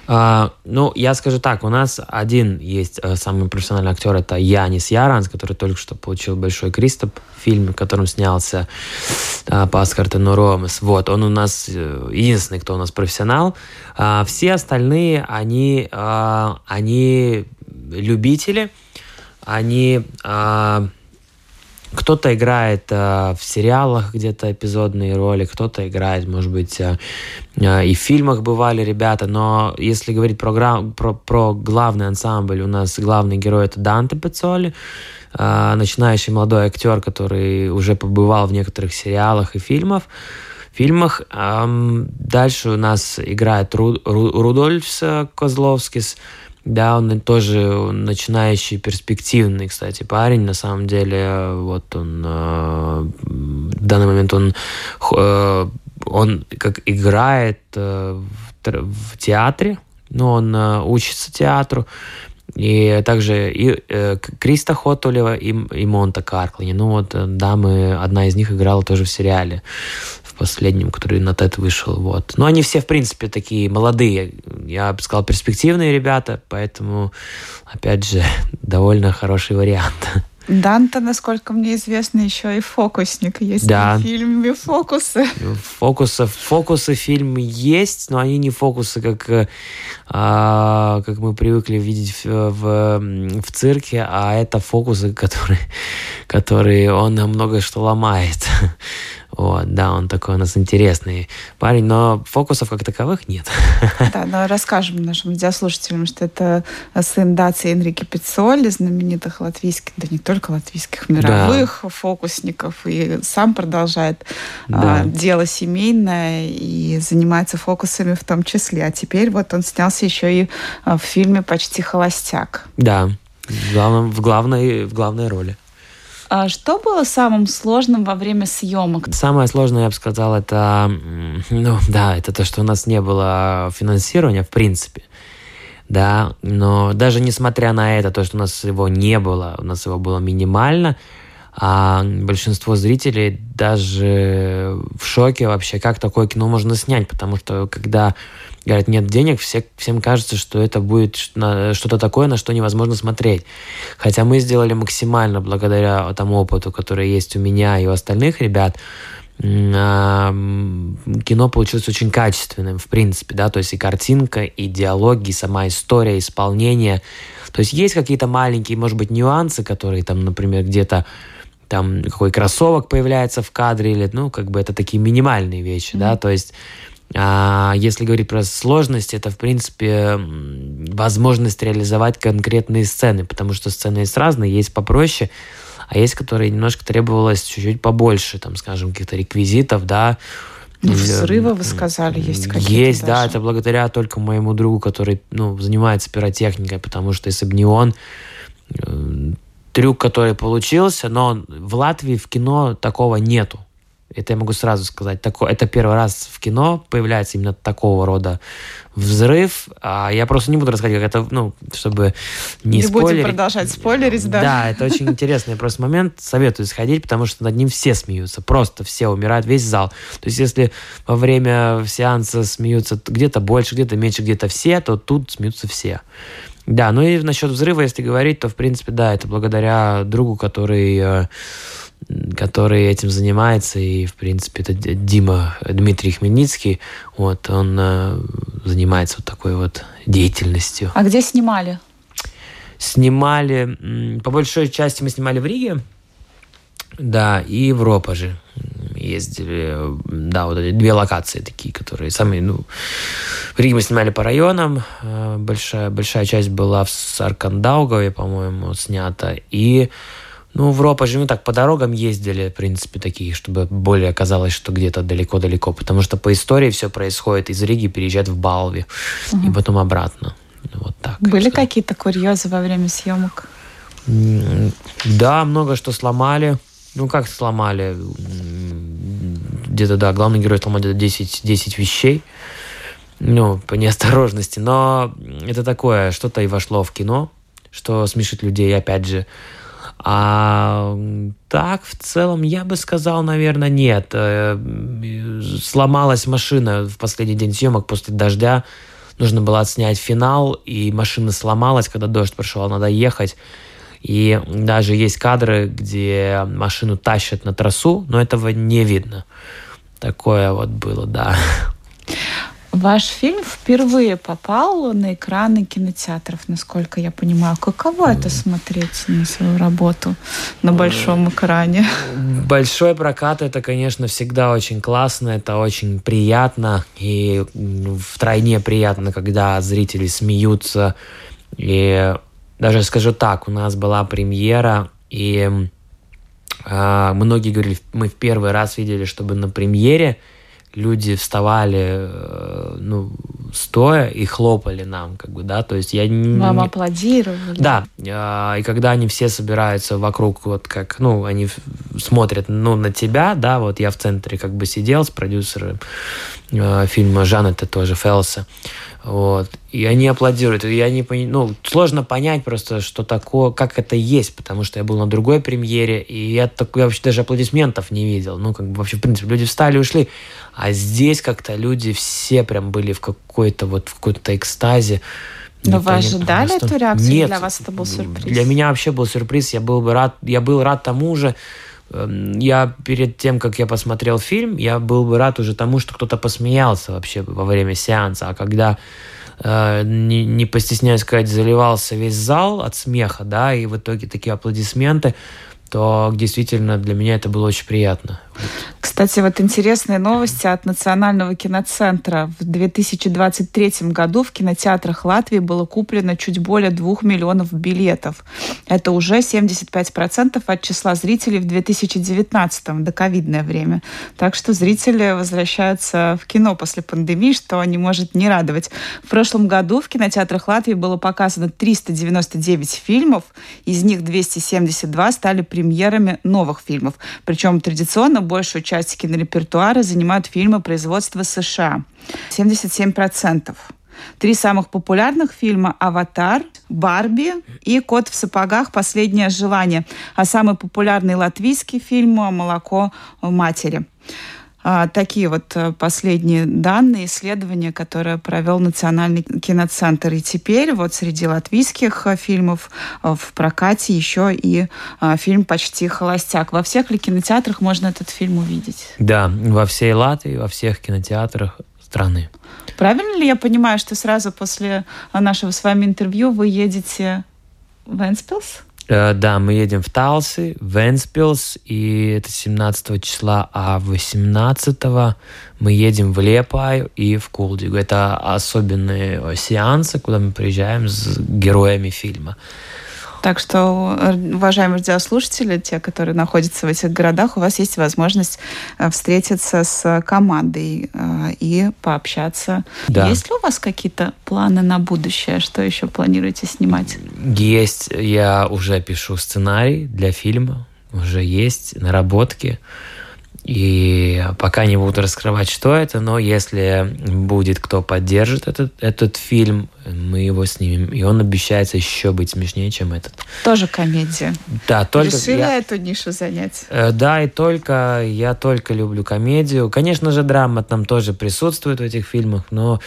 [SPEAKER 13] А, ну, я скажу так, у нас один есть э, самый профессиональный актер, это Янис Яранс, который только что получил большой Кристоп в фильме, в котором снялся а, Паскар Тенуромес. Вот, он у нас э, единственный, кто у нас профессионал. А, все остальные, они, они любители, они... Кто-то играет э, в сериалах где-то эпизодные роли, кто-то играет, может быть, э, э, и в фильмах бывали ребята, но если говорить про, про, про главный ансамбль, у нас главный герой это Данте Пецоли, э, начинающий молодой актер, который уже побывал в некоторых сериалах и фильмах. фильмах. Эм, дальше у нас играет Ру, Ру, Рудольфс Козловскис, да, он тоже начинающий, перспективный, кстати, парень. На самом деле, вот он э, в данный момент он э, он как играет э, в, театре, но он учится театру. И также и э, Криста Хотулева и, и Монта Карклини. Ну вот, да, мы, одна из них играла тоже в сериале в последнем, который на TED вышел. Вот. Но они все, в принципе, такие молодые. Я бы сказал, перспективные ребята, поэтому, опять же, довольно хороший вариант.
[SPEAKER 2] Данта, насколько мне известно, еще и фокусник. Есть да. в фильме фокусы.
[SPEAKER 13] Фокусы, фокусы фильм есть, но они не фокусы, как, а, как мы привыкли видеть в, в, в цирке, а это фокусы, которые, которые он много что ломает. Вот, да, он такой у нас интересный парень, но фокусов как таковых нет.
[SPEAKER 2] Да, но расскажем нашим радиослушателям, что это сын Даци Энрике Пиццоли, знаменитых латвийских, да не только латвийских, мировых да. фокусников, и сам продолжает да. а, дело семейное и занимается фокусами в том числе. А теперь вот он снялся еще и а, в фильме «Почти холостяк».
[SPEAKER 13] Да, в, главном, в, главной, в главной роли.
[SPEAKER 2] А что было самым сложным во время съемок?
[SPEAKER 13] Самое сложное, я бы сказал, это, ну, да, это то, что у нас не было финансирования, в принципе. Да, но даже несмотря на это, то, что у нас его не было, у нас его было минимально, а большинство зрителей даже в шоке вообще, как такое кино можно снять, потому что когда говорят, нет денег, все, всем кажется, что это будет что-то такое, на что невозможно смотреть. Хотя мы сделали максимально благодаря тому опыту, который есть у меня и у остальных ребят, а, кино получилось очень качественным, в принципе, да, то есть и картинка, и диалоги, и сама история, исполнение. То есть есть какие-то маленькие, может быть, нюансы, которые там, например, где-то там какой кроссовок появляется в кадре, или, ну, как бы это такие минимальные вещи, mm-hmm. да, то есть а если говорить про сложность, это, в принципе, возможность реализовать конкретные сцены, потому что сцены есть разные, есть попроще, а есть, которые немножко требовалось чуть-чуть побольше, там, скажем, каких-то реквизитов, да.
[SPEAKER 2] Ну, взрывы, вы сказали, есть какие-то
[SPEAKER 13] Есть, даже. да, это благодаря только моему другу, который, ну, занимается пиротехникой, потому что если бы не он, э, трюк, который получился, но в Латвии в кино такого нету. Это я могу сразу сказать. Тако, это первый раз в кино появляется именно такого рода взрыв. А я просто не буду рассказывать, как это, ну, чтобы не, не спойлерить. будем
[SPEAKER 2] продолжать спойлерить, да?
[SPEAKER 13] Да, это очень интересный просто момент. Советую сходить, потому что над ним все смеются. Просто все умирают, весь зал. То есть, если во время сеанса смеются где-то больше, где-то меньше, где-то все, то тут смеются все. Да, ну и насчет взрыва, если говорить, то, в принципе, да, это благодаря другу, который э, который этим занимается, и, в принципе, это Дима Дмитрий Хмельницкий, вот, он э, занимается вот такой вот деятельностью.
[SPEAKER 2] А где снимали?
[SPEAKER 13] Снимали, по большой части мы снимали в Риге, да, и в Ропаже ездили, да, вот эти две локации такие, которые самые, ну, в Риге мы снимали по районам, э, большая, большая часть была в Саркандаугове, по-моему, снята, и ну, в Ропа же мы так по дорогам ездили, в принципе, такие, чтобы более казалось, что где-то далеко-далеко. Потому что по истории все происходит из Риги, переезжать в Балви угу. и потом обратно. Вот так.
[SPEAKER 2] Были какие-то курьезы во время съемок?
[SPEAKER 13] Да, много что сломали. Ну, как сломали? Где-то, да, главный герой сломал где-то 10, 10 вещей. ну, по неосторожности, но это такое, что-то и вошло в кино, что смешит людей, опять же. А так, в целом, я бы сказал, наверное, нет. Э, сломалась машина в последний день съемок после дождя. Нужно было отснять финал, и машина сломалась, когда дождь прошел, надо ехать. И даже есть кадры, где машину тащат на трассу, но этого не видно. Такое вот было, да.
[SPEAKER 2] Ваш фильм впервые попал на экраны кинотеатров, насколько я понимаю. Каково это смотреть на свою работу на большом экране?
[SPEAKER 13] Большой прокат это, конечно, всегда очень классно, это очень приятно и втройне приятно, когда зрители смеются. И даже скажу так, у нас была премьера, и э, многие говорили, мы в первый раз видели, чтобы на премьере люди вставали, э, ну, стоя и хлопали нам, как бы, да, то есть я не...
[SPEAKER 2] Вам аплодировали.
[SPEAKER 13] Да, э, и когда они все собираются вокруг, вот как, ну, они смотрят, ну, на тебя, да, вот я в центре как бы сидел с продюсером фильма Жанета тоже, Фелса, вот. И они аплодируют. И я не понимаю, ну, сложно понять просто, что такое, как это есть, потому что я был на другой премьере, и я, так, я вообще даже аплодисментов не видел. Ну, как бы вообще, в принципе, люди встали и ушли. А здесь как-то люди все прям были в какой-то вот, в какой-то экстазе.
[SPEAKER 2] Но вы ожидали
[SPEAKER 13] просто...
[SPEAKER 2] эту реакцию?
[SPEAKER 13] Нет,
[SPEAKER 2] для вас это был сюрприз?
[SPEAKER 13] Для меня вообще был сюрприз. Я был бы рад, я был рад тому же, я перед тем, как я посмотрел фильм, я был бы рад уже тому, что кто-то посмеялся вообще во время сеанса. А когда э, не, не постесняюсь сказать, заливался весь зал от смеха, да, и в итоге такие аплодисменты, то действительно для меня это было очень приятно.
[SPEAKER 2] Кстати, вот интересные новости от Национального киноцентра. В 2023 году в кинотеатрах Латвии было куплено чуть более 2 миллионов билетов. Это уже 75% от числа зрителей в 2019 до ковидное время. Так что зрители возвращаются в кино после пандемии, что не может не радовать. В прошлом году в кинотеатрах Латвии было показано 399 фильмов, из них 272 стали премьерами новых фильмов. Причем традиционно большую часть кинорепертуара занимают фильмы производства США. 77%. Три самых популярных фильма «Аватар», «Барби» и «Кот в сапогах. Последнее желание». А самый популярный латвийский фильм «Молоко матери». А, такие вот э, последние данные, исследования, которые провел Национальный киноцентр. И теперь вот среди латвийских э, фильмов э, в прокате еще и фильм «Почти холостяк». Во всех ли кинотеатрах можно этот фильм увидеть?
[SPEAKER 13] Да, во всей Латвии, во всех кинотеатрах страны.
[SPEAKER 2] Правильно ли я понимаю, что сразу после нашего с вами интервью вы едете в Энспилс?
[SPEAKER 13] Э, да, мы едем в Талси, в Венспилс, и это 17 числа, а 18 мы едем в Лепаю и в Кулдигу. Это особенные сеансы, куда мы приезжаем с героями фильма.
[SPEAKER 2] Так что, уважаемые радиослушатели, те, которые находятся в этих городах, у вас есть возможность э, встретиться с командой э, и пообщаться. Да. Есть ли у вас какие-то планы на будущее? Что еще планируете снимать?
[SPEAKER 13] Есть. Я уже пишу сценарий для фильма. Уже есть наработки. И пока не буду раскрывать, что это, но если будет кто поддержит этот, этот фильм, мы его снимем. И он обещается еще быть смешнее, чем этот.
[SPEAKER 2] Тоже комедия.
[SPEAKER 13] Да, только...
[SPEAKER 2] Решили я... эту нишу занять?
[SPEAKER 13] Э, да, и только... Я только люблю комедию. Конечно же, драма там тоже присутствует в этих фильмах, но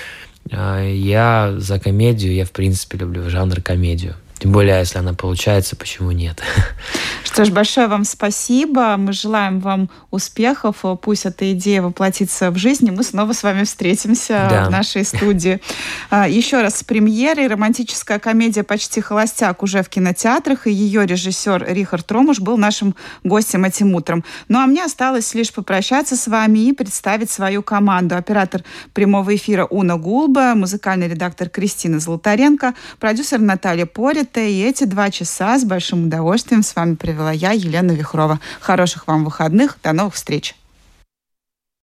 [SPEAKER 13] э, я за комедию, я в принципе люблю жанр комедию. Тем более, если она получается, почему нет?
[SPEAKER 2] Что ж, большое вам спасибо. Мы желаем вам успехов. Пусть эта идея воплотится в жизни. Мы снова с вами встретимся да. в нашей студии. А, еще раз, с премьерой романтическая комедия «Почти холостяк» уже в кинотеатрах, и ее режиссер Рихард Ромуш был нашим гостем этим утром. Ну, а мне осталось лишь попрощаться с вами и представить свою команду. Оператор прямого эфира Уна Гулба, музыкальный редактор Кристина Золотаренко, продюсер Наталья Порит, это. И эти два часа с большим удовольствием с вами провела я, Елена Вихрова. Хороших вам выходных. До новых встреч.